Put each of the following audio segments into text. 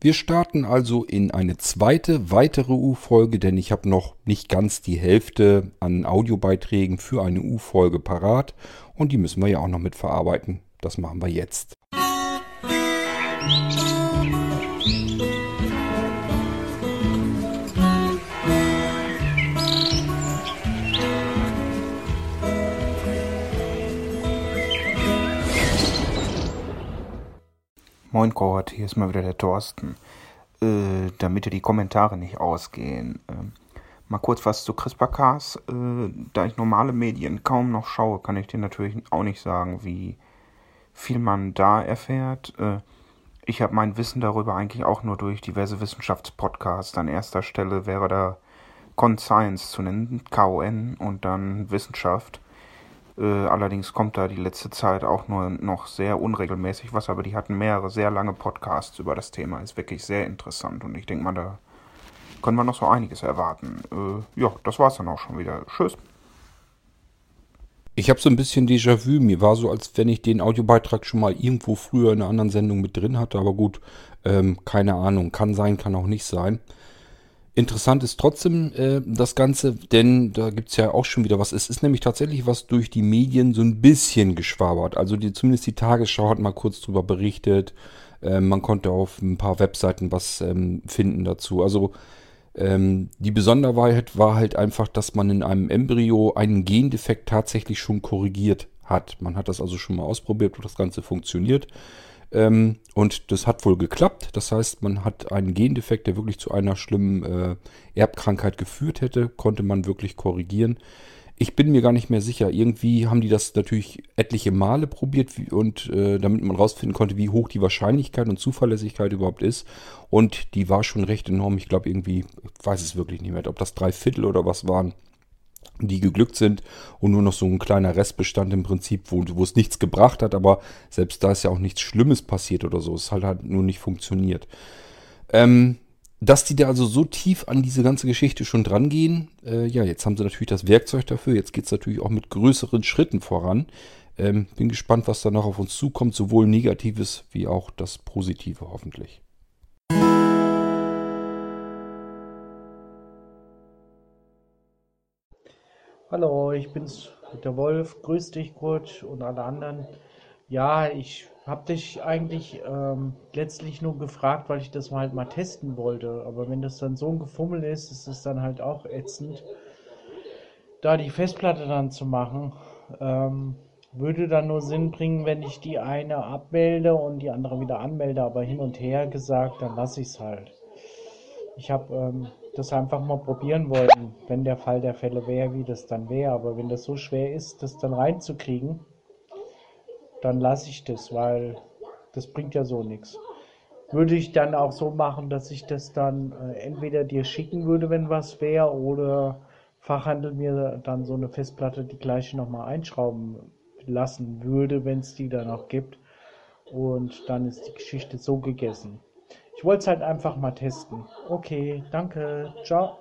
Wir starten also in eine zweite, weitere U-Folge, denn ich habe noch nicht ganz die Hälfte an Audiobeiträgen für eine U-Folge parat und die müssen wir ja auch noch mit verarbeiten. Das machen wir jetzt. Moin Kort, hier ist mal wieder der Thorsten. Äh, damit dir die Kommentare nicht ausgehen. Äh, mal kurz was zu CRISPR-Cas. Äh, da ich normale Medien kaum noch schaue, kann ich dir natürlich auch nicht sagen, wie viel man da erfährt. Äh, ich habe mein Wissen darüber eigentlich auch nur durch diverse Wissenschaftspodcasts. An erster Stelle wäre da Con Science zu nennen, KON und dann Wissenschaft. Äh, allerdings kommt da die letzte Zeit auch nur noch sehr unregelmäßig was, aber die hatten mehrere sehr lange Podcasts über das Thema. Ist wirklich sehr interessant und ich denke mal, da können wir noch so einiges erwarten. Äh, ja, das war's dann auch schon wieder. Tschüss. Ich habe so ein bisschen Déjà-vu. Mir war so, als wenn ich den Audiobeitrag schon mal irgendwo früher in einer anderen Sendung mit drin hatte. Aber gut, ähm, keine Ahnung. Kann sein, kann auch nicht sein. Interessant ist trotzdem äh, das Ganze, denn da gibt es ja auch schon wieder was. Es ist nämlich tatsächlich was durch die Medien so ein bisschen geschwabert. Also die, zumindest die Tagesschau hat mal kurz drüber berichtet. Äh, man konnte auf ein paar Webseiten was ähm, finden dazu. Also ähm, die Besonderheit war halt einfach, dass man in einem Embryo einen Gendefekt tatsächlich schon korrigiert hat. Man hat das also schon mal ausprobiert, ob das Ganze funktioniert. Ähm, und das hat wohl geklappt. Das heißt, man hat einen Gendefekt, der wirklich zu einer schlimmen äh, Erbkrankheit geführt hätte, konnte man wirklich korrigieren. Ich bin mir gar nicht mehr sicher. Irgendwie haben die das natürlich etliche Male probiert und äh, damit man rausfinden konnte, wie hoch die Wahrscheinlichkeit und Zuverlässigkeit überhaupt ist. Und die war schon recht enorm. Ich glaube irgendwie, ich weiß es wirklich nicht mehr, ob das drei Viertel oder was waren die geglückt sind und nur noch so ein kleiner Restbestand im Prinzip, wo, wo es nichts gebracht hat, aber selbst da ist ja auch nichts Schlimmes passiert oder so. Es hat halt nur nicht funktioniert. Ähm, dass die da also so tief an diese ganze Geschichte schon dran gehen, äh, ja, jetzt haben sie natürlich das Werkzeug dafür. Jetzt geht es natürlich auch mit größeren Schritten voran. Ähm, bin gespannt, was da noch auf uns zukommt, sowohl Negatives wie auch das Positive hoffentlich. Hallo, ich bin's, der Wolf. Grüß dich, Kurt und alle anderen. Ja, ich habe dich eigentlich ähm, letztlich nur gefragt, weil ich das mal halt mal testen wollte. Aber wenn das dann so ein Gefummel ist, ist es dann halt auch ätzend, da die Festplatte dann zu machen. Ähm, würde dann nur Sinn bringen, wenn ich die eine abmelde und die andere wieder anmelde. Aber hin und her gesagt, dann lasse ich es halt. Ich habe ähm, das einfach mal probieren wollen, wenn der Fall der Fälle wäre, wie das dann wäre. Aber wenn das so schwer ist, das dann reinzukriegen, dann lasse ich das, weil das bringt ja so nichts. Würde ich dann auch so machen, dass ich das dann äh, entweder dir schicken würde, wenn was wäre, oder Fachhandel mir dann so eine Festplatte die gleiche nochmal einschrauben lassen würde, wenn es die dann noch gibt. Und dann ist die Geschichte so gegessen. Ich wollte es halt einfach mal testen. Okay, danke. Ciao.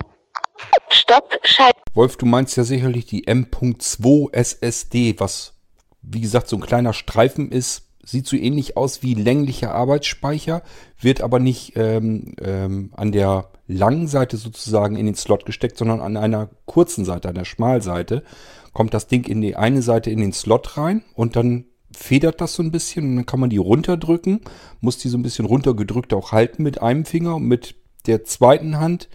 Stopp, Schalt. Wolf, du meinst ja sicherlich die M.2 SSD, was wie gesagt so ein kleiner Streifen ist. Sieht so ähnlich aus wie länglicher Arbeitsspeicher, wird aber nicht ähm, ähm, an der langen Seite sozusagen in den Slot gesteckt, sondern an einer kurzen Seite, an der Schmalseite. Kommt das Ding in die eine Seite in den Slot rein und dann federt das so ein bisschen und dann kann man die runterdrücken, muss die so ein bisschen runtergedrückt auch halten mit einem Finger und mit der zweiten Hand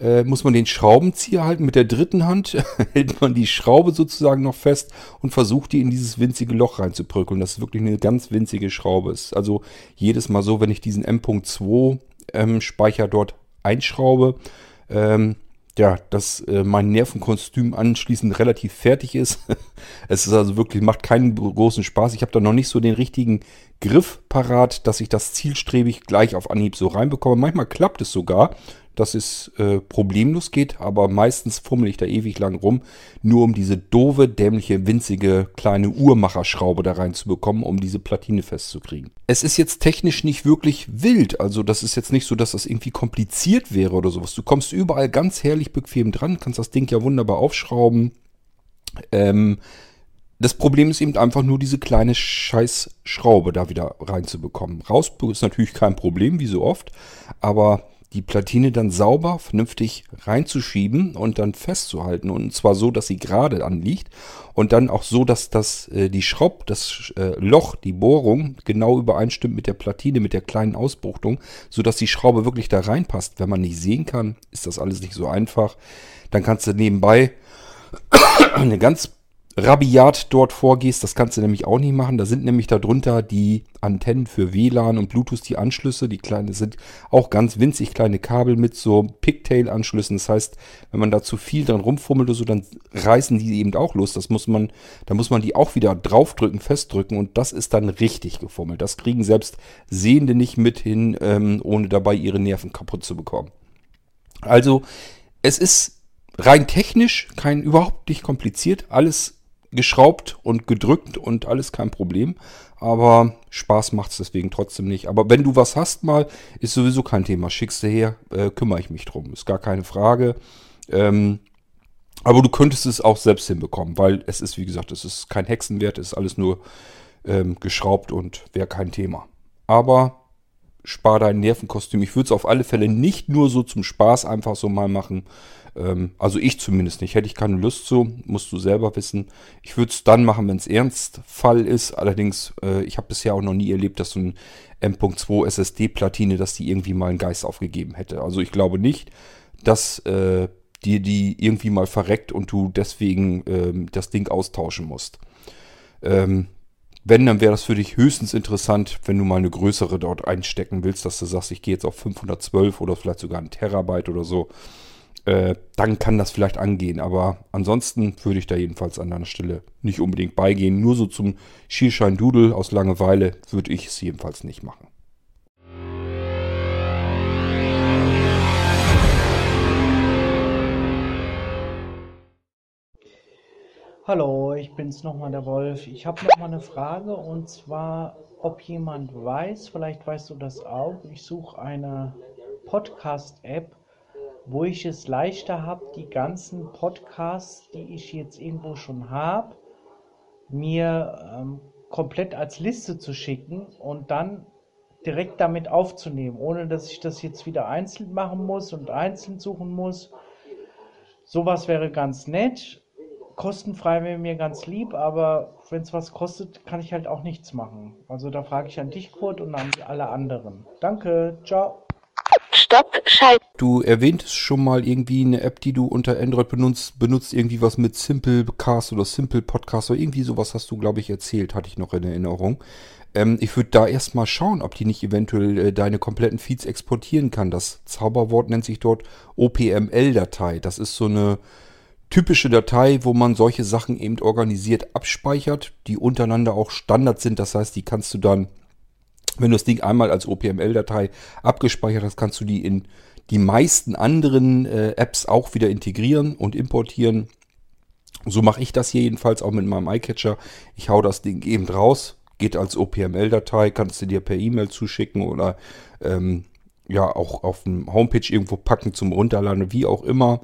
äh, muss man den Schraubenzieher halten. Mit der dritten Hand hält man die Schraube sozusagen noch fest und versucht die in dieses winzige Loch reinzuprügeln. Das ist wirklich eine ganz winzige Schraube. Ist also jedes Mal so, wenn ich diesen M.2 ähm, Speicher dort einschraube, ähm, ja, dass äh, mein Nervenkostüm anschließend relativ fertig ist. es ist also wirklich, macht keinen großen Spaß. Ich habe da noch nicht so den richtigen Griff parat, dass ich das zielstrebig gleich auf Anhieb so reinbekomme. Manchmal klappt es sogar dass es äh, problemlos geht, aber meistens fummel ich da ewig lang rum, nur um diese doofe, dämliche, winzige kleine Uhrmacherschraube da reinzubekommen, um diese Platine festzukriegen. Es ist jetzt technisch nicht wirklich wild, also das ist jetzt nicht so, dass das irgendwie kompliziert wäre oder sowas. Du kommst überall ganz herrlich bequem dran, kannst das Ding ja wunderbar aufschrauben. Ähm, das Problem ist eben einfach nur diese kleine Scheißschraube da wieder reinzubekommen. Raus ist natürlich kein Problem, wie so oft, aber die Platine dann sauber, vernünftig reinzuschieben und dann festzuhalten. Und zwar so, dass sie gerade anliegt und dann auch so, dass das, äh, die Schraub, das äh, Loch, die Bohrung genau übereinstimmt mit der Platine, mit der kleinen Ausbuchtung, sodass die Schraube wirklich da reinpasst. Wenn man nicht sehen kann, ist das alles nicht so einfach. Dann kannst du nebenbei eine ganz rabiat dort vorgehst, das kannst du nämlich auch nicht machen. Da sind nämlich darunter die Antennen für WLAN und Bluetooth, die Anschlüsse. Die kleinen sind auch ganz winzig kleine Kabel mit so Pigtail-Anschlüssen. Das heißt, wenn man da zu viel dran rumfummelt oder so, dann reißen die eben auch los. Das muss man, da muss man die auch wieder draufdrücken, festdrücken und das ist dann richtig gefummelt. Das kriegen selbst Sehende nicht mit hin, ähm, ohne dabei ihre Nerven kaputt zu bekommen. Also, es ist rein technisch kein überhaupt nicht kompliziert. Alles geschraubt und gedrückt und alles kein Problem. Aber Spaß macht es deswegen trotzdem nicht. Aber wenn du was hast mal, ist sowieso kein Thema. Schickst du her, äh, kümmere ich mich drum. Ist gar keine Frage. Ähm, aber du könntest es auch selbst hinbekommen, weil es ist, wie gesagt, es ist kein Hexenwert, es ist alles nur ähm, geschraubt und wäre kein Thema. Aber spar dein Nervenkostüm. Ich würde es auf alle Fälle nicht nur so zum Spaß einfach so mal machen, ähm, also ich zumindest nicht. Hätte ich keine Lust zu, musst du selber wissen. Ich würde es dann machen, wenn es Ernstfall ist. Allerdings, äh, ich habe bisher auch noch nie erlebt, dass so ein M.2 SSD-Platine, dass die irgendwie mal einen Geist aufgegeben hätte. Also ich glaube nicht, dass äh, dir die irgendwie mal verreckt und du deswegen ähm, das Ding austauschen musst. Ähm, wenn, dann wäre das für dich höchstens interessant, wenn du mal eine größere dort einstecken willst, dass du sagst, ich gehe jetzt auf 512 oder vielleicht sogar ein Terabyte oder so äh, dann kann das vielleicht angehen. Aber ansonsten würde ich da jedenfalls an deiner Stelle nicht unbedingt beigehen. Nur so zum Schierschein-Dudel aus Langeweile würde ich es jedenfalls nicht machen. Hallo, ich bin's nochmal der Wolf. Ich habe nochmal eine Frage und zwar, ob jemand weiß, vielleicht weißt du das auch, ich suche eine Podcast-App, wo ich es leichter habe, die ganzen Podcasts, die ich jetzt irgendwo schon habe, mir ähm, komplett als Liste zu schicken und dann direkt damit aufzunehmen, ohne dass ich das jetzt wieder einzeln machen muss und einzeln suchen muss. Sowas wäre ganz nett. Kostenfrei wäre mir ganz lieb, aber wenn es was kostet, kann ich halt auch nichts machen. Also da frage ich an dich, Kurt, und an alle anderen. Danke, ciao. Stopp, Schalt. Du erwähntest schon mal irgendwie eine App, die du unter Android benutzt, benutzt irgendwie was mit Simplecast oder Simple Podcast oder irgendwie sowas hast du, glaube ich, erzählt, hatte ich noch in Erinnerung. Ähm, ich würde da erstmal schauen, ob die nicht eventuell äh, deine kompletten Feeds exportieren kann. Das Zauberwort nennt sich dort OPML-Datei. Das ist so eine typische Datei, wo man solche Sachen eben organisiert abspeichert, die untereinander auch Standard sind. Das heißt, die kannst du dann wenn du das Ding einmal als OPML-Datei abgespeichert hast, kannst du die in die meisten anderen äh, Apps auch wieder integrieren und importieren. So mache ich das hier jedenfalls auch mit meinem iCatcher. Ich hau das Ding eben raus, geht als OPML-Datei, kannst du dir per E-Mail zuschicken oder ähm, ja auch auf dem Homepage irgendwo packen zum Runterladen, wie auch immer.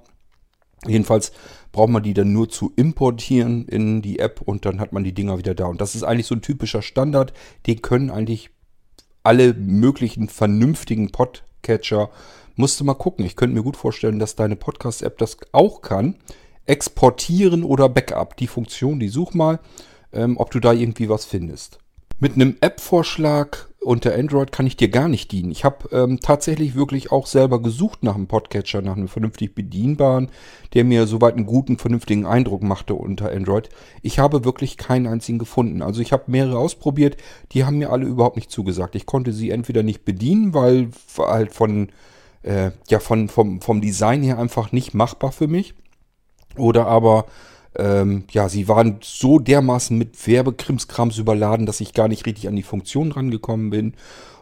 Jedenfalls braucht man die dann nur zu importieren in die App und dann hat man die Dinger wieder da. Und das ist eigentlich so ein typischer Standard. Den können eigentlich alle möglichen vernünftigen Podcatcher. Musst du mal gucken. Ich könnte mir gut vorstellen, dass deine Podcast-App das auch kann. Exportieren oder Backup. Die Funktion, die such mal, ähm, ob du da irgendwie was findest. Mit einem App-Vorschlag unter Android kann ich dir gar nicht dienen. Ich habe ähm, tatsächlich wirklich auch selber gesucht nach einem Podcatcher, nach einem vernünftig bedienbaren, der mir soweit einen guten, vernünftigen Eindruck machte unter Android. Ich habe wirklich keinen einzigen gefunden. Also ich habe mehrere ausprobiert, die haben mir alle überhaupt nicht zugesagt. Ich konnte sie entweder nicht bedienen, weil halt von, äh, ja, von, vom, vom Design her einfach nicht machbar für mich. Oder aber ähm, ja, sie waren so dermaßen mit Werbekrimskrams überladen, dass ich gar nicht richtig an die Funktion rangekommen bin.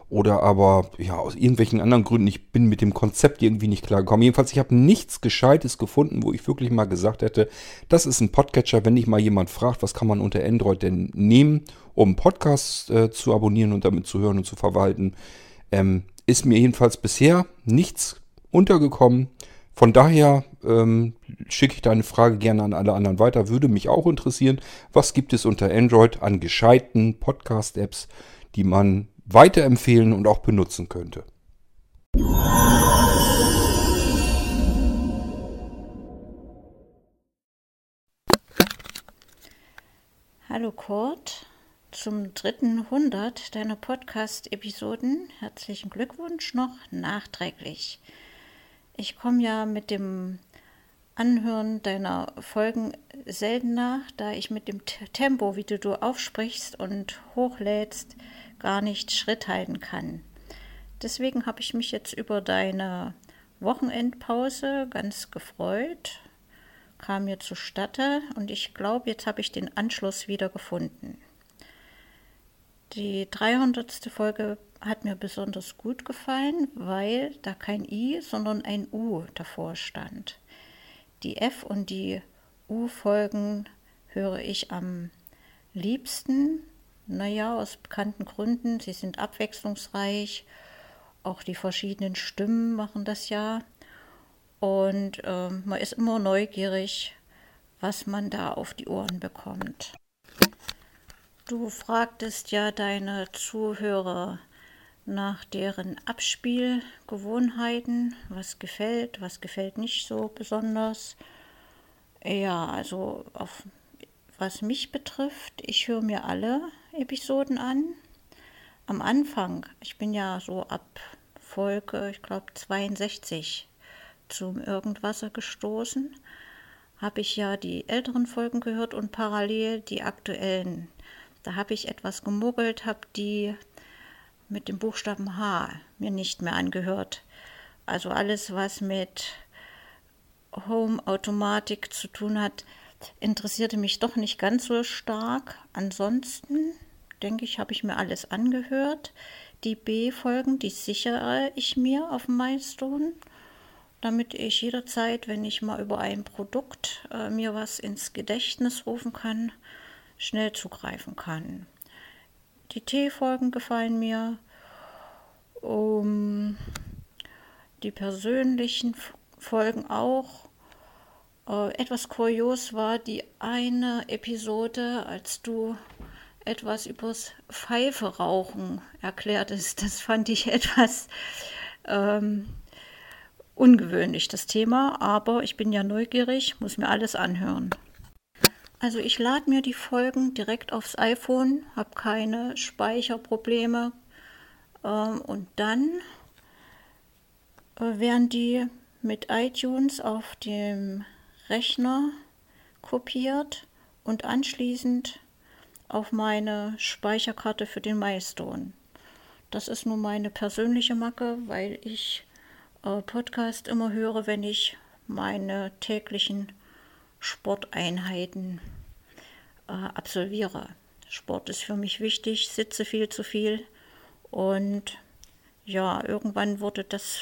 Oder aber, ja, aus irgendwelchen anderen Gründen, ich bin mit dem Konzept irgendwie nicht klargekommen. Jedenfalls, ich habe nichts Gescheites gefunden, wo ich wirklich mal gesagt hätte, das ist ein Podcatcher, wenn dich mal jemand fragt, was kann man unter Android denn nehmen, um Podcasts äh, zu abonnieren und damit zu hören und zu verwalten. Ähm, ist mir jedenfalls bisher nichts untergekommen, Von daher ähm, schicke ich deine Frage gerne an alle anderen weiter. Würde mich auch interessieren, was gibt es unter Android an gescheiten Podcast-Apps, die man weiterempfehlen und auch benutzen könnte. Hallo Kurt, zum dritten 100 deiner Podcast-Episoden herzlichen Glückwunsch noch nachträglich. Ich komme ja mit dem Anhören deiner Folgen selten nach, da ich mit dem Tempo, wie du, du aufsprichst und hochlädst, gar nicht Schritt halten kann. Deswegen habe ich mich jetzt über deine Wochenendpause ganz gefreut, kam mir zustatte und ich glaube, jetzt habe ich den Anschluss wieder gefunden. Die 300. Folge hat mir besonders gut gefallen, weil da kein I, sondern ein U davor stand. Die F und die U-Folgen höre ich am liebsten. Naja, aus bekannten Gründen. Sie sind abwechslungsreich. Auch die verschiedenen Stimmen machen das ja. Und äh, man ist immer neugierig, was man da auf die Ohren bekommt. Du fragtest ja deine Zuhörer nach deren Abspielgewohnheiten, was gefällt, was gefällt nicht so besonders. Ja, also auf, was mich betrifft, ich höre mir alle Episoden an. Am Anfang, ich bin ja so ab Folge, ich glaube 62 zum Irgendwasser gestoßen, habe ich ja die älteren Folgen gehört und parallel die aktuellen. Da habe ich etwas gemuggelt, habe die mit dem Buchstaben H mir nicht mehr angehört. Also alles, was mit Home-Automatik zu tun hat, interessierte mich doch nicht ganz so stark. Ansonsten, denke ich, habe ich mir alles angehört. Die B-Folgen, die sichere ich mir auf dem Milestone, damit ich jederzeit, wenn ich mal über ein Produkt äh, mir was ins Gedächtnis rufen kann, schnell zugreifen kann. Die T-Folgen gefallen mir. Um, die persönlichen Folgen auch. Äh, etwas kurios war die eine Episode, als du etwas übers Pfeife rauchen erklärtest. Das fand ich etwas ähm, ungewöhnlich, das Thema, aber ich bin ja neugierig, muss mir alles anhören. Also ich lade mir die Folgen direkt aufs iPhone, habe keine Speicherprobleme ähm, und dann äh, werden die mit iTunes auf dem Rechner kopiert und anschließend auf meine Speicherkarte für den Milestone. Das ist nur meine persönliche Macke, weil ich äh, Podcast immer höre, wenn ich meine täglichen Sporteinheiten äh, absolviere. Sport ist für mich wichtig, sitze viel zu viel und ja, irgendwann wurde das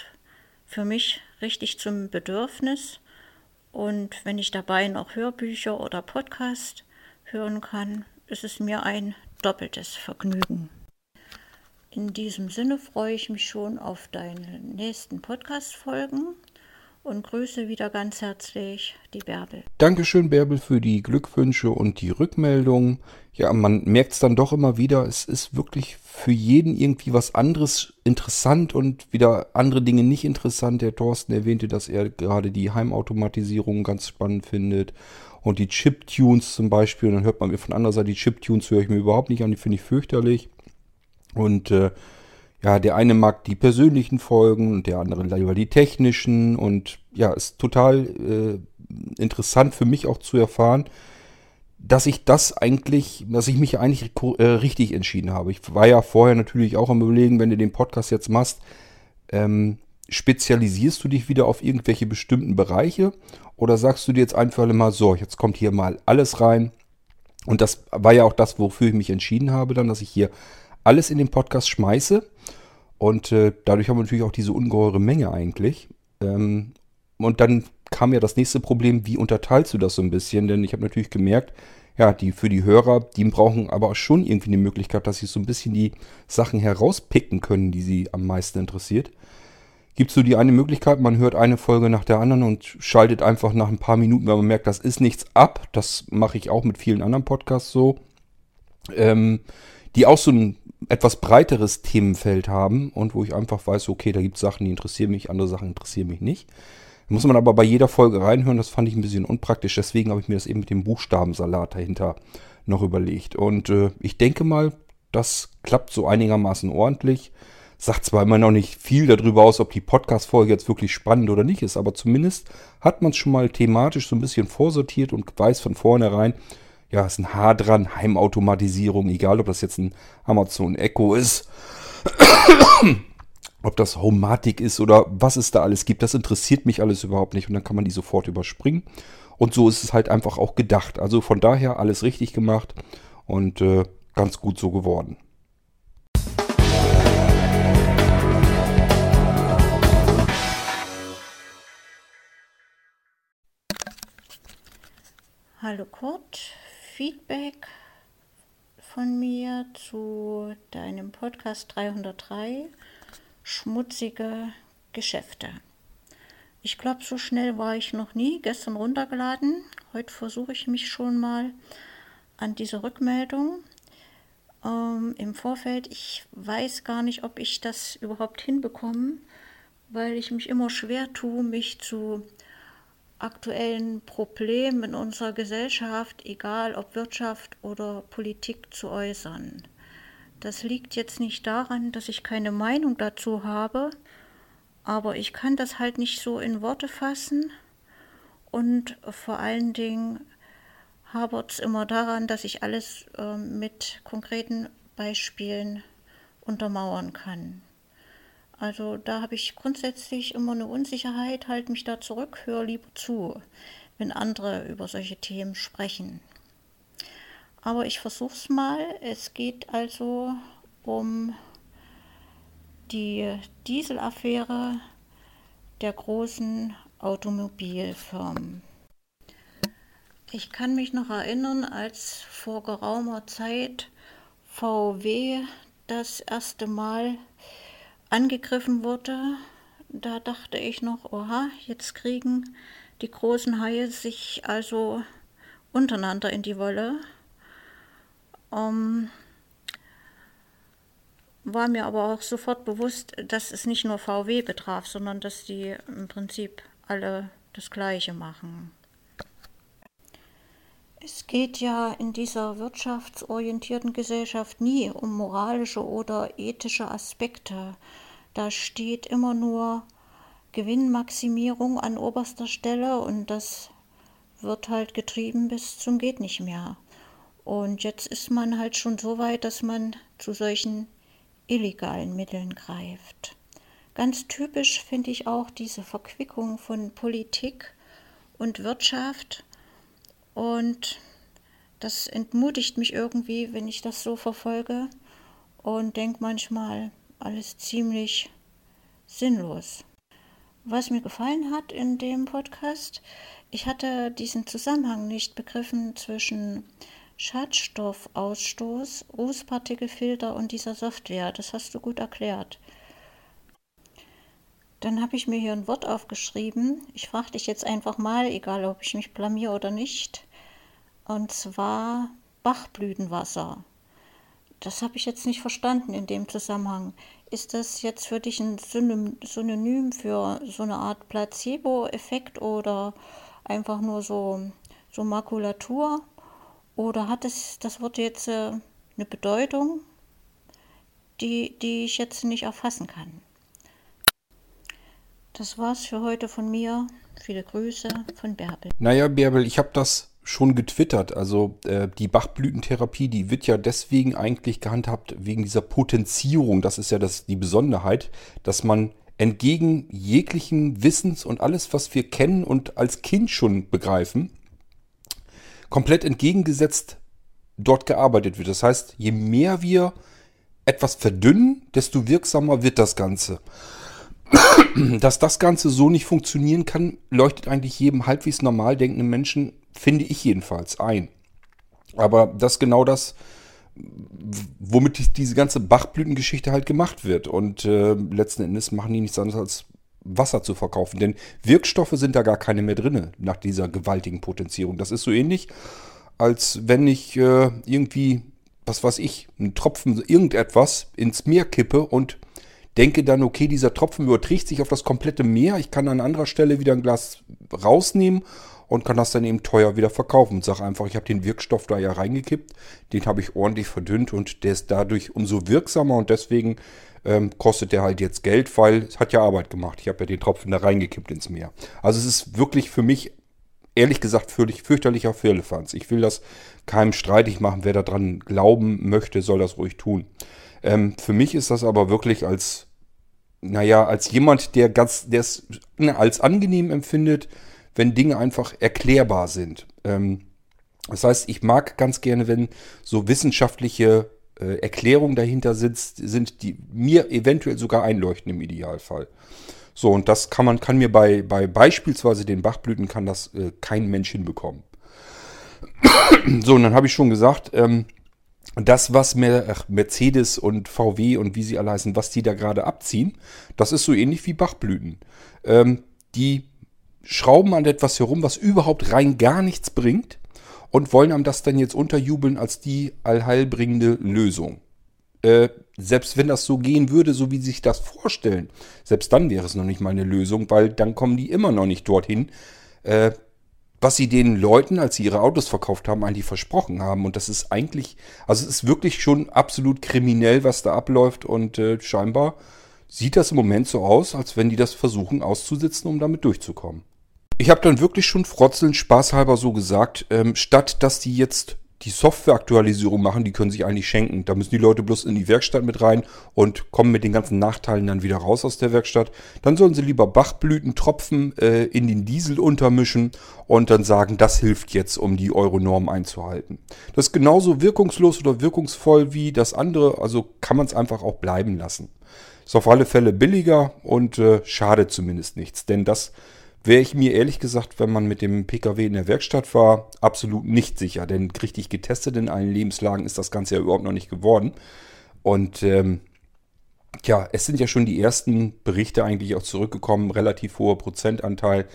für mich richtig zum Bedürfnis. Und wenn ich dabei noch Hörbücher oder Podcast hören kann, ist es mir ein doppeltes Vergnügen. In diesem Sinne freue ich mich schon auf deine nächsten Podcast-Folgen und grüße wieder ganz herzlich die Bärbel. Dankeschön, Bärbel, für die Glückwünsche und die Rückmeldung. Ja, man merkt es dann doch immer wieder, es ist wirklich für jeden irgendwie was anderes interessant und wieder andere Dinge nicht interessant. Der Thorsten erwähnte, dass er gerade die Heimautomatisierung ganz spannend findet und die Chiptunes zum Beispiel. Und dann hört man mir von anderer Seite, die Chiptunes höre ich mir überhaupt nicht an, die finde ich fürchterlich. Und äh, ja, der eine mag die persönlichen Folgen und der andere lieber die technischen. Und ja, ist total äh, interessant für mich auch zu erfahren, dass ich das eigentlich, dass ich mich eigentlich äh, richtig entschieden habe. Ich war ja vorher natürlich auch am Überlegen, wenn du den Podcast jetzt machst, ähm, spezialisierst du dich wieder auf irgendwelche bestimmten Bereiche oder sagst du dir jetzt einfach immer so, jetzt kommt hier mal alles rein. Und das war ja auch das, wofür ich mich entschieden habe, dann, dass ich hier alles in den Podcast schmeiße. Und äh, dadurch haben wir natürlich auch diese ungeheure Menge eigentlich. Ähm, und dann kam ja das nächste Problem, wie unterteilst du das so ein bisschen? Denn ich habe natürlich gemerkt, ja, die für die Hörer, die brauchen aber schon irgendwie eine Möglichkeit, dass sie so ein bisschen die Sachen herauspicken können, die sie am meisten interessiert. gibt es so die eine Möglichkeit, man hört eine Folge nach der anderen und schaltet einfach nach ein paar Minuten, wenn man merkt, das ist nichts ab. Das mache ich auch mit vielen anderen Podcasts so. Ähm, die auch so ein etwas breiteres Themenfeld haben und wo ich einfach weiß, okay, da gibt es Sachen, die interessieren mich, andere Sachen interessieren mich nicht. Da muss man aber bei jeder Folge reinhören, das fand ich ein bisschen unpraktisch, deswegen habe ich mir das eben mit dem Buchstabensalat dahinter noch überlegt. Und äh, ich denke mal, das klappt so einigermaßen ordentlich. Sagt zwar immer noch nicht viel darüber aus, ob die Podcast-Folge jetzt wirklich spannend oder nicht ist, aber zumindest hat man es schon mal thematisch so ein bisschen vorsortiert und weiß von vornherein, ja, ist ein Haar dran, Heimautomatisierung, egal ob das jetzt ein Amazon Echo ist, ob das Homematic ist oder was es da alles gibt, das interessiert mich alles überhaupt nicht und dann kann man die sofort überspringen. Und so ist es halt einfach auch gedacht. Also von daher alles richtig gemacht und äh, ganz gut so geworden. Hallo Kurt, Feedback von mir zu deinem Podcast 303 Schmutzige Geschäfte. Ich glaube, so schnell war ich noch nie. Gestern runtergeladen. Heute versuche ich mich schon mal an diese Rückmeldung ähm, im Vorfeld. Ich weiß gar nicht, ob ich das überhaupt hinbekomme, weil ich mich immer schwer tue, mich zu aktuellen Problemen in unserer Gesellschaft, egal ob Wirtschaft oder Politik, zu äußern. Das liegt jetzt nicht daran, dass ich keine Meinung dazu habe, aber ich kann das halt nicht so in Worte fassen und vor allen Dingen habert es immer daran, dass ich alles äh, mit konkreten Beispielen untermauern kann. Also da habe ich grundsätzlich immer eine Unsicherheit, halte mich da zurück, höre lieber zu, wenn andere über solche Themen sprechen. Aber ich versuche es mal. Es geht also um die Dieselaffäre der großen Automobilfirmen. Ich kann mich noch erinnern, als vor geraumer Zeit VW das erste Mal angegriffen wurde. Da dachte ich noch, oha, jetzt kriegen die großen Haie sich also untereinander in die Wolle. Um, war mir aber auch sofort bewusst, dass es nicht nur VW betraf, sondern dass die im Prinzip alle das Gleiche machen. Es geht ja in dieser wirtschaftsorientierten Gesellschaft nie um moralische oder ethische Aspekte. Da steht immer nur Gewinnmaximierung an oberster Stelle und das wird halt getrieben bis zum geht nicht mehr. Und jetzt ist man halt schon so weit, dass man zu solchen illegalen Mitteln greift. Ganz typisch finde ich auch diese Verquickung von Politik und Wirtschaft. Und das entmutigt mich irgendwie, wenn ich das so verfolge und denke manchmal, alles ziemlich sinnlos. Was mir gefallen hat in dem Podcast, ich hatte diesen Zusammenhang nicht begriffen zwischen Schadstoffausstoß, Rußpartikelfilter und dieser Software. Das hast du gut erklärt. Dann habe ich mir hier ein Wort aufgeschrieben. Ich frage dich jetzt einfach mal, egal ob ich mich blamier oder nicht. Und zwar Bachblütenwasser. Das habe ich jetzt nicht verstanden in dem Zusammenhang. Ist das jetzt für dich ein Synonym für so eine Art Placebo-Effekt oder einfach nur so, so Makulatur? Oder hat es, das Wort jetzt äh, eine Bedeutung, die, die ich jetzt nicht erfassen kann? Das war's für heute von mir. Viele Grüße von Bärbel. Naja, Bärbel, ich habe das schon getwittert. Also äh, die Bachblütentherapie, die wird ja deswegen eigentlich gehandhabt, wegen dieser Potenzierung. Das ist ja das, die Besonderheit, dass man entgegen jeglichen Wissens und alles, was wir kennen und als Kind schon begreifen, komplett entgegengesetzt dort gearbeitet wird. Das heißt, je mehr wir etwas verdünnen, desto wirksamer wird das Ganze. Dass das Ganze so nicht funktionieren kann, leuchtet eigentlich jedem halbwegs normal denkenden Menschen, finde ich jedenfalls, ein. Aber das ist genau das, womit diese ganze Bachblütengeschichte halt gemacht wird. Und äh, letzten Endes machen die nichts anderes als Wasser zu verkaufen. Denn Wirkstoffe sind da gar keine mehr drin nach dieser gewaltigen Potenzierung. Das ist so ähnlich, als wenn ich äh, irgendwie, was weiß ich, einen Tropfen irgendetwas ins Meer kippe und denke dann, okay, dieser Tropfen überträgt sich auf das komplette Meer. Ich kann an anderer Stelle wieder ein Glas rausnehmen und kann das dann eben teuer wieder verkaufen. Und sage einfach, ich habe den Wirkstoff da ja reingekippt, den habe ich ordentlich verdünnt und der ist dadurch umso wirksamer und deswegen ähm, kostet der halt jetzt Geld, weil es hat ja Arbeit gemacht. Ich habe ja den Tropfen da reingekippt ins Meer. Also es ist wirklich für mich, ehrlich gesagt, fürchterlicher Firlefanz. Ich will das keinem streitig machen. Wer daran glauben möchte, soll das ruhig tun. Ähm, für mich ist das aber wirklich als, naja, als jemand, der ganz, der es als angenehm empfindet, wenn Dinge einfach erklärbar sind. Ähm, das heißt, ich mag ganz gerne, wenn so wissenschaftliche äh, Erklärungen dahinter sitzt, sind, die mir eventuell sogar einleuchten im Idealfall. So, und das kann man, kann mir bei, bei beispielsweise den Bachblüten kann das äh, kein Mensch hinbekommen. so, und dann habe ich schon gesagt, ähm, das, was Mercedes und VW und wie sie alle heißen, was die da gerade abziehen, das ist so ähnlich wie Bachblüten. Ähm, die schrauben an etwas herum, was überhaupt rein gar nichts bringt und wollen einem das dann jetzt unterjubeln als die allheilbringende Lösung. Äh, selbst wenn das so gehen würde, so wie sie sich das vorstellen, selbst dann wäre es noch nicht mal eine Lösung, weil dann kommen die immer noch nicht dorthin, äh, was sie den Leuten, als sie ihre Autos verkauft haben, eigentlich versprochen haben. Und das ist eigentlich, also es ist wirklich schon absolut kriminell, was da abläuft und äh, scheinbar sieht das im Moment so aus, als wenn die das versuchen auszusitzen, um damit durchzukommen. Ich habe dann wirklich schon frotzelnd spaßhalber so gesagt, ähm, statt dass die jetzt die Softwareaktualisierung machen, die können sich eigentlich schenken. Da müssen die Leute bloß in die Werkstatt mit rein und kommen mit den ganzen Nachteilen dann wieder raus aus der Werkstatt. Dann sollen sie lieber Bachblütentropfen äh, in den Diesel untermischen und dann sagen, das hilft jetzt, um die Euronorm einzuhalten. Das ist genauso wirkungslos oder wirkungsvoll wie das andere, also kann man es einfach auch bleiben lassen. Ist auf alle Fälle billiger und äh, schadet zumindest nichts, denn das wäre ich mir ehrlich gesagt, wenn man mit dem Pkw in der Werkstatt war, absolut nicht sicher. Denn richtig getestet in allen Lebenslagen ist das Ganze ja überhaupt noch nicht geworden. Und ähm, ja, es sind ja schon die ersten Berichte eigentlich auch zurückgekommen, relativ hoher Prozentanteil,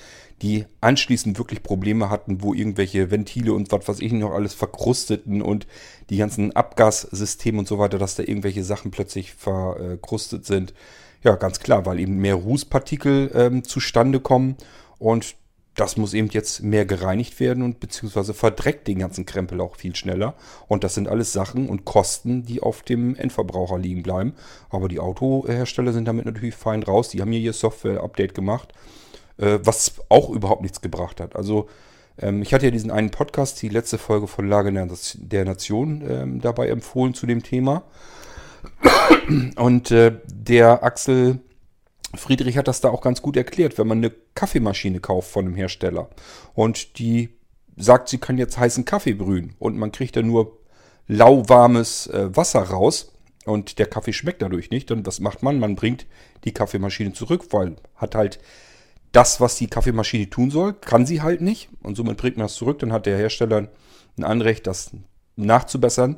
die anschließend wirklich Probleme hatten, wo irgendwelche Ventile und was weiß ich noch alles verkrusteten und die ganzen Abgassysteme und so weiter, dass da irgendwelche Sachen plötzlich verkrustet sind. Ja, ganz klar, weil eben mehr Rußpartikel ähm, zustande kommen und das muss eben jetzt mehr gereinigt werden und beziehungsweise verdreckt den ganzen Krempel auch viel schneller. Und das sind alles Sachen und Kosten, die auf dem Endverbraucher liegen bleiben. Aber die Autohersteller sind damit natürlich fein raus. Die haben hier ihr Software-Update gemacht, äh, was auch überhaupt nichts gebracht hat. Also ähm, ich hatte ja diesen einen Podcast, die letzte Folge von Lage der Nation ähm, dabei empfohlen zu dem Thema. Und äh, der Axel Friedrich hat das da auch ganz gut erklärt, wenn man eine Kaffeemaschine kauft von einem Hersteller. Und die sagt, sie kann jetzt heißen Kaffee brühen. Und man kriegt da nur lauwarmes äh, Wasser raus. Und der Kaffee schmeckt dadurch nicht, dann was macht man? Man bringt die Kaffeemaschine zurück, weil hat halt das, was die Kaffeemaschine tun soll, kann sie halt nicht. Und somit bringt man das zurück, dann hat der Hersteller ein Anrecht, das nachzubessern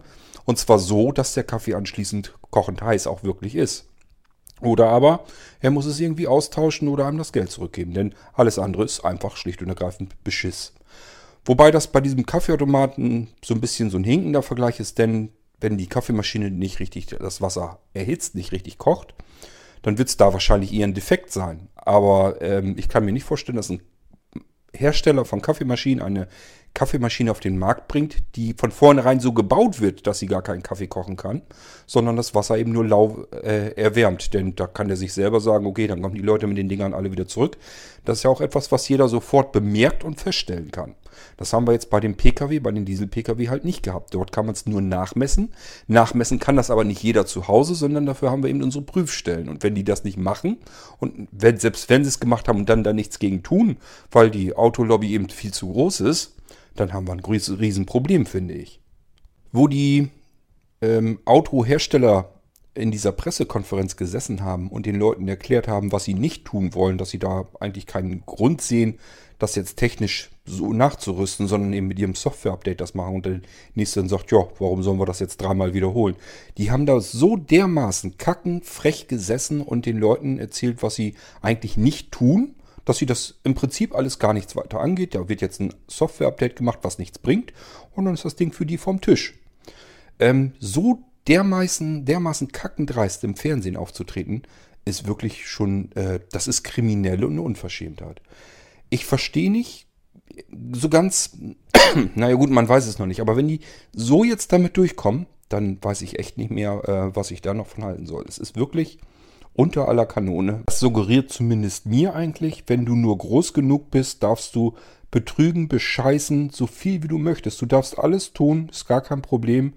und zwar so, dass der Kaffee anschließend kochend heiß auch wirklich ist. Oder aber er muss es irgendwie austauschen oder einem das Geld zurückgeben, denn alles andere ist einfach schlicht und ergreifend Beschiss. Wobei das bei diesem Kaffeeautomaten so ein bisschen so ein hinkender Vergleich ist, denn wenn die Kaffeemaschine nicht richtig das Wasser erhitzt, nicht richtig kocht, dann wird es da wahrscheinlich eher ein Defekt sein. Aber ähm, ich kann mir nicht vorstellen, dass ein Hersteller von Kaffeemaschinen eine Kaffeemaschine auf den Markt bringt, die von vornherein so gebaut wird, dass sie gar keinen Kaffee kochen kann, sondern das Wasser eben nur lau äh, erwärmt. Denn da kann er sich selber sagen, okay, dann kommen die Leute mit den Dingern alle wieder zurück. Das ist ja auch etwas, was jeder sofort bemerkt und feststellen kann. Das haben wir jetzt bei dem Pkw, bei den Diesel-Pkw halt nicht gehabt. Dort kann man es nur nachmessen. Nachmessen kann das aber nicht jeder zu Hause, sondern dafür haben wir eben unsere Prüfstellen. Und wenn die das nicht machen und wenn, selbst wenn sie es gemacht haben und dann da nichts gegen tun, weil die Autolobby eben viel zu groß ist, dann haben wir ein Riesenproblem, finde ich. Wo die ähm, Autohersteller in dieser Pressekonferenz gesessen haben und den Leuten erklärt haben, was sie nicht tun wollen, dass sie da eigentlich keinen Grund sehen, das jetzt technisch so nachzurüsten, sondern eben mit ihrem Software-Update das machen und der nächste dann sagt, ja, warum sollen wir das jetzt dreimal wiederholen? Die haben da so dermaßen kacken, frech gesessen und den Leuten erzählt, was sie eigentlich nicht tun, dass sie das im Prinzip alles gar nichts weiter angeht. Da wird jetzt ein Software-Update gemacht, was nichts bringt und dann ist das Ding für die vom Tisch. Ähm, so dermaßen, dermaßen kackendreist im Fernsehen aufzutreten, ist wirklich schon, äh, das ist kriminelle und eine Unverschämtheit. Ich verstehe nicht so ganz, naja gut, man weiß es noch nicht, aber wenn die so jetzt damit durchkommen, dann weiß ich echt nicht mehr, äh, was ich da noch von halten soll. Es ist wirklich unter aller Kanone. Das suggeriert zumindest mir eigentlich, wenn du nur groß genug bist, darfst du betrügen, bescheißen, so viel wie du möchtest. Du darfst alles tun, ist gar kein Problem.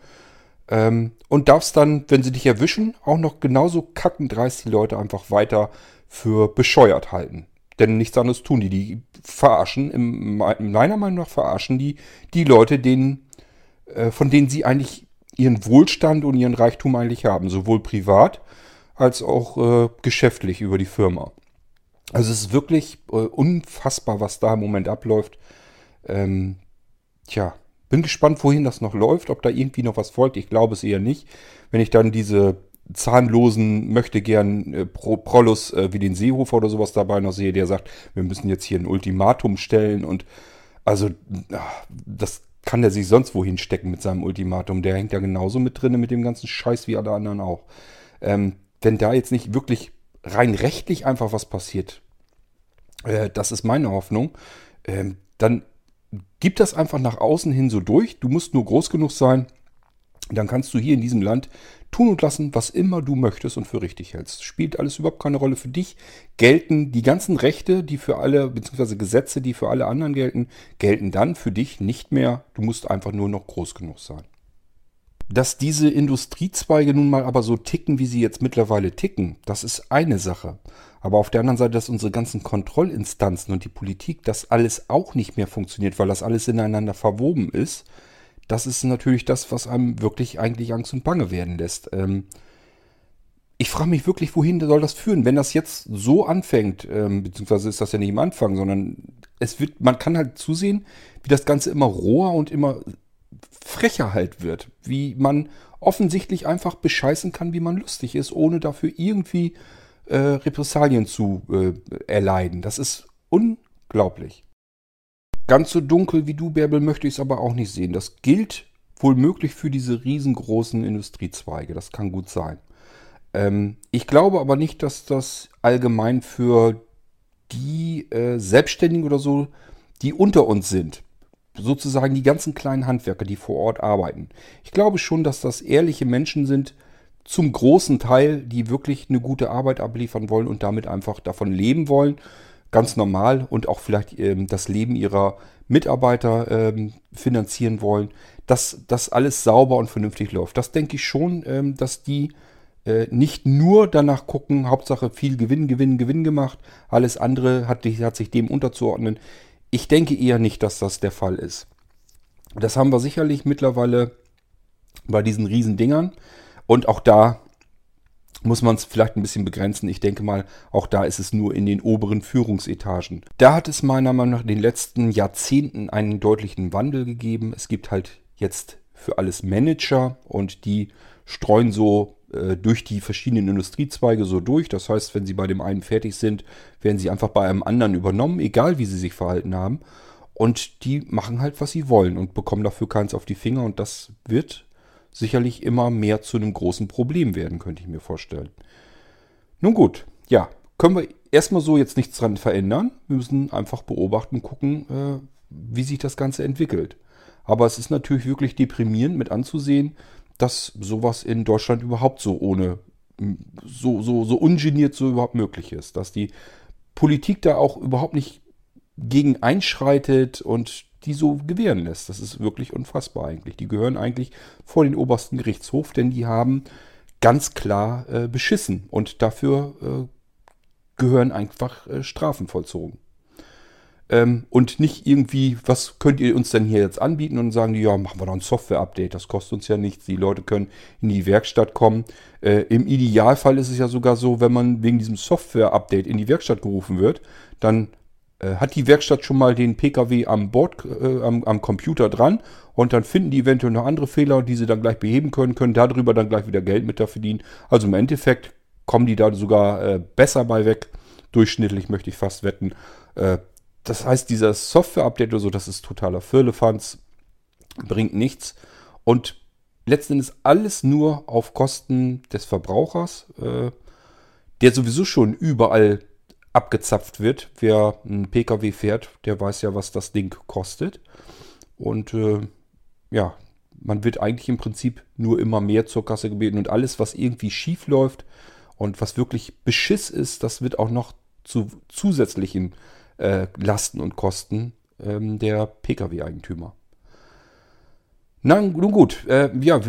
Ähm, und darfst dann, wenn sie dich erwischen, auch noch genauso kackendreist die Leute einfach weiter für bescheuert halten. Denn nichts anderes tun die. Die verarschen, im, meiner Meinung nach verarschen die die Leute, denen, äh, von denen sie eigentlich ihren Wohlstand und ihren Reichtum eigentlich haben. Sowohl privat als auch äh, geschäftlich über die Firma. Also es ist wirklich äh, unfassbar, was da im Moment abläuft. Ähm, tja, bin gespannt, wohin das noch läuft, ob da irgendwie noch was folgt. Ich glaube es eher nicht. Wenn ich dann diese zahnlosen möchte gern äh, Pro Prolus äh, wie den Seehofer oder sowas dabei noch sehe, der sagt, wir müssen jetzt hier ein Ultimatum stellen und also ach, das kann der sich sonst wohin stecken mit seinem Ultimatum. Der hängt ja genauso mit drinne mit dem ganzen Scheiß wie alle anderen auch. Ähm, wenn da jetzt nicht wirklich rein rechtlich einfach was passiert, äh, das ist meine Hoffnung, ähm, dann gibt das einfach nach außen hin so durch. Du musst nur groß genug sein, dann kannst du hier in diesem Land tun und lassen, was immer du möchtest und für richtig hältst. Spielt alles überhaupt keine Rolle für dich. Gelten die ganzen Rechte, die für alle, beziehungsweise Gesetze, die für alle anderen gelten, gelten dann für dich nicht mehr. Du musst einfach nur noch groß genug sein. Dass diese Industriezweige nun mal aber so ticken, wie sie jetzt mittlerweile ticken, das ist eine Sache. Aber auf der anderen Seite, dass unsere ganzen Kontrollinstanzen und die Politik, das alles auch nicht mehr funktioniert, weil das alles ineinander verwoben ist, das ist natürlich das, was einem wirklich eigentlich Angst und Bange werden lässt. Ähm, ich frage mich wirklich, wohin soll das führen? Wenn das jetzt so anfängt, ähm, beziehungsweise ist das ja nicht im Anfang, sondern es wird, man kann halt zusehen, wie das Ganze immer roher und immer frecher halt wird. Wie man offensichtlich einfach bescheißen kann, wie man lustig ist, ohne dafür irgendwie äh, Repressalien zu äh, erleiden. Das ist unglaublich. Ganz so dunkel wie du, Bärbel, möchte ich es aber auch nicht sehen. Das gilt wohl möglich für diese riesengroßen Industriezweige. Das kann gut sein. Ähm, ich glaube aber nicht, dass das allgemein für die äh, Selbstständigen oder so, die unter uns sind, sozusagen die ganzen kleinen Handwerker, die vor Ort arbeiten. Ich glaube schon, dass das ehrliche Menschen sind, zum großen Teil, die wirklich eine gute Arbeit abliefern wollen und damit einfach davon leben wollen ganz normal und auch vielleicht ähm, das Leben ihrer Mitarbeiter ähm, finanzieren wollen, dass das alles sauber und vernünftig läuft. Das denke ich schon, ähm, dass die äh, nicht nur danach gucken, Hauptsache viel Gewinn, Gewinn, Gewinn gemacht, alles andere hat, hat sich dem unterzuordnen. Ich denke eher nicht, dass das der Fall ist. Das haben wir sicherlich mittlerweile bei diesen Riesendingern. Und auch da muss man es vielleicht ein bisschen begrenzen. Ich denke mal, auch da ist es nur in den oberen Führungsetagen. Da hat es meiner Meinung nach in den letzten Jahrzehnten einen deutlichen Wandel gegeben. Es gibt halt jetzt für alles Manager und die streuen so durch die verschiedenen Industriezweige so durch. Das heißt, wenn sie bei dem einen fertig sind, werden sie einfach bei einem anderen übernommen, egal wie sie sich verhalten haben. Und die machen halt, was sie wollen und bekommen dafür keins auf die Finger. Und das wird sicherlich immer mehr zu einem großen Problem werden, könnte ich mir vorstellen. Nun gut, ja, können wir erstmal so jetzt nichts dran verändern. Wir müssen einfach beobachten, gucken, äh, wie sich das Ganze entwickelt. Aber es ist natürlich wirklich deprimierend mit anzusehen, dass sowas in Deutschland überhaupt so ohne, so, so, so ungeniert so überhaupt möglich ist. Dass die Politik da auch überhaupt nicht gegen einschreitet und die so gewähren lässt. Das ist wirklich unfassbar eigentlich. Die gehören eigentlich vor den obersten Gerichtshof, denn die haben ganz klar äh, beschissen und dafür äh, gehören einfach äh, Strafen vollzogen. Ähm, und nicht irgendwie, was könnt ihr uns denn hier jetzt anbieten? Und sagen die, ja, machen wir doch ein Software-Update, das kostet uns ja nichts. Die Leute können in die Werkstatt kommen. Äh, Im Idealfall ist es ja sogar so, wenn man wegen diesem Software-Update in die Werkstatt gerufen wird, dann Äh, hat die Werkstatt schon mal den PKW am Bord, äh, am, am, Computer dran und dann finden die eventuell noch andere Fehler, die sie dann gleich beheben können, können darüber dann gleich wieder Geld mit da verdienen. Also im Endeffekt kommen die da sogar äh, besser bei weg. Durchschnittlich möchte ich fast wetten. Äh, das heißt, dieser Software-Update oder so, das ist totaler Firlefanz, bringt nichts. Und letzten Endes alles nur auf Kosten des Verbrauchers, äh, der sowieso schon überall abgezapft wird. Wer einen Pkw fährt, der weiß ja, was das Ding kostet. Und äh, ja, man wird eigentlich im Prinzip nur immer mehr zur Kasse gebeten. Und alles, was irgendwie schief läuft und was wirklich Beschiss ist, das wird auch noch zu zusätzlichen äh, Lasten und Kosten ähm, der Pkw-Eigentümer. Na, nun gut, äh, ja,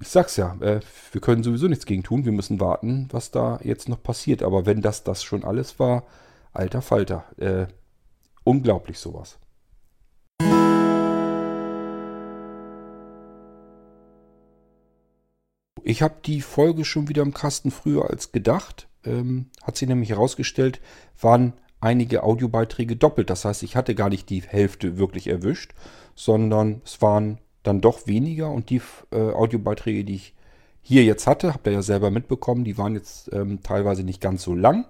ich sag's ja, äh, wir können sowieso nichts gegen tun. Wir müssen warten, was da jetzt noch passiert. Aber wenn das das schon alles war, alter Falter, äh, unglaublich sowas. Ich habe die Folge schon wieder im Kasten früher als gedacht. Ähm, hat sich nämlich herausgestellt, waren einige Audiobeiträge doppelt. Das heißt, ich hatte gar nicht die Hälfte wirklich erwischt, sondern es waren dann doch weniger und die äh, Audiobeiträge, die ich hier jetzt hatte, habt ihr ja selber mitbekommen, die waren jetzt ähm, teilweise nicht ganz so lang.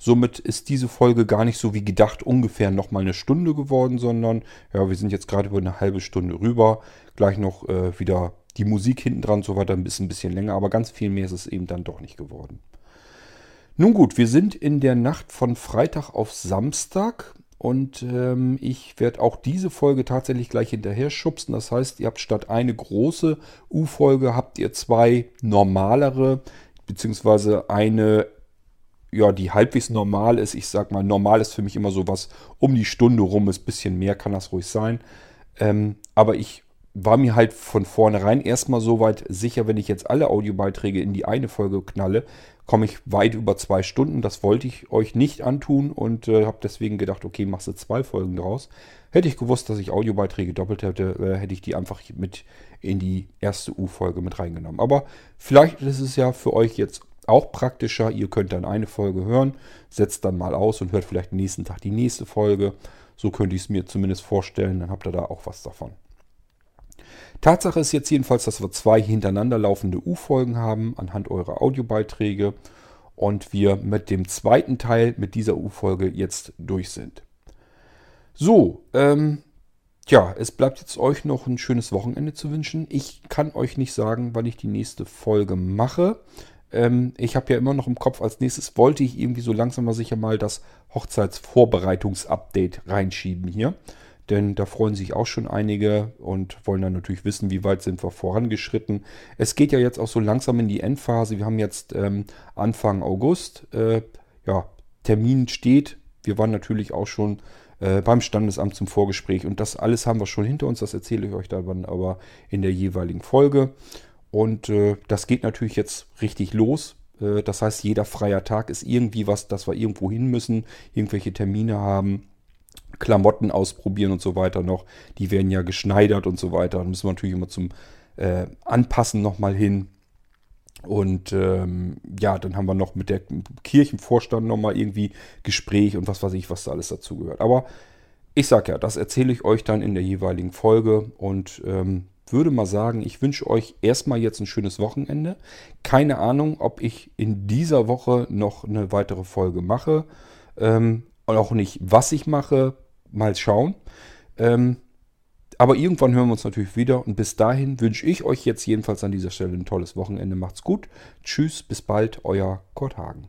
Somit ist diese Folge gar nicht so wie gedacht ungefähr nochmal eine Stunde geworden, sondern ja, wir sind jetzt gerade über eine halbe Stunde rüber. Gleich noch äh, wieder die Musik hinten dran, so weiter, ein bisschen, ein bisschen länger, aber ganz viel mehr ist es eben dann doch nicht geworden. Nun gut, wir sind in der Nacht von Freitag auf Samstag und ähm, ich werde auch diese Folge tatsächlich gleich hinterher schubsen. Das heißt, ihr habt statt eine große U-Folge, habt ihr zwei normalere, beziehungsweise eine, ja, die halbwegs normal ist. Ich sag mal, normal ist für mich immer so was um die Stunde rum ist. Bisschen mehr kann das ruhig sein. Ähm, aber ich war mir halt von vornherein erstmal so weit sicher, wenn ich jetzt alle Audiobeiträge in die eine Folge knalle, komme ich weit über zwei Stunden. Das wollte ich euch nicht antun und äh, habe deswegen gedacht, okay, machst du zwei Folgen draus. Hätte ich gewusst, dass ich Audiobeiträge doppelt hätte, äh, hätte ich die einfach mit in die erste U-Folge mit reingenommen. Aber vielleicht ist es ja für euch jetzt auch praktischer. Ihr könnt dann eine Folge hören, setzt dann mal aus und hört vielleicht nächsten Tag die nächste Folge. So könnte ich es mir zumindest vorstellen. Dann habt ihr da auch was davon. Tatsache ist jetzt jedenfalls, dass wir zwei hintereinander laufende U-Folgen haben anhand eurer Audiobeiträge und wir mit dem zweiten Teil mit dieser U-Folge jetzt durch sind. So, ähm, ja, es bleibt jetzt euch noch ein schönes Wochenende zu wünschen. Ich kann euch nicht sagen, wann ich die nächste Folge mache. Ähm, ich habe ja immer noch im Kopf, als nächstes wollte ich irgendwie so langsam mal sicher mal das Hochzeitsvorbereitungsupdate reinschieben hier denn da freuen sich auch schon einige und wollen dann natürlich wissen, wie weit sind wir vorangeschritten. Es geht ja jetzt auch so langsam in die Endphase. Wir haben jetzt ähm, Anfang August. Äh, ja, Termin steht. Wir waren natürlich auch schon äh, beim Standesamt zum Vorgespräch und das alles haben wir schon hinter uns. Das erzähle ich euch dann aber in der jeweiligen Folge. Und äh, das geht natürlich jetzt richtig los. Äh, das heißt, jeder freier Tag ist irgendwie was, dass wir irgendwo hin müssen, irgendwelche Termine haben Klamotten ausprobieren und so weiter noch. Die werden ja geschneidert und so weiter. Da müssen wir natürlich immer zum äh, Anpassen nochmal hin. Und ähm, ja, dann haben wir noch mit der Kirchenvorstand nochmal irgendwie Gespräch und was weiß ich, was da alles dazu gehört. Aber ich sag ja, das erzähle ich euch dann in der jeweiligen Folge und ähm, würde mal sagen, ich wünsche euch erstmal jetzt ein schönes Wochenende. Keine Ahnung, ob ich in dieser Woche noch eine weitere Folge mache. Ähm, und auch nicht, was ich mache. Mal schauen. Ähm, aber irgendwann hören wir uns natürlich wieder. Und bis dahin wünsche ich euch jetzt jedenfalls an dieser Stelle ein tolles Wochenende. Macht's gut. Tschüss, bis bald, euer Kurt Hagen.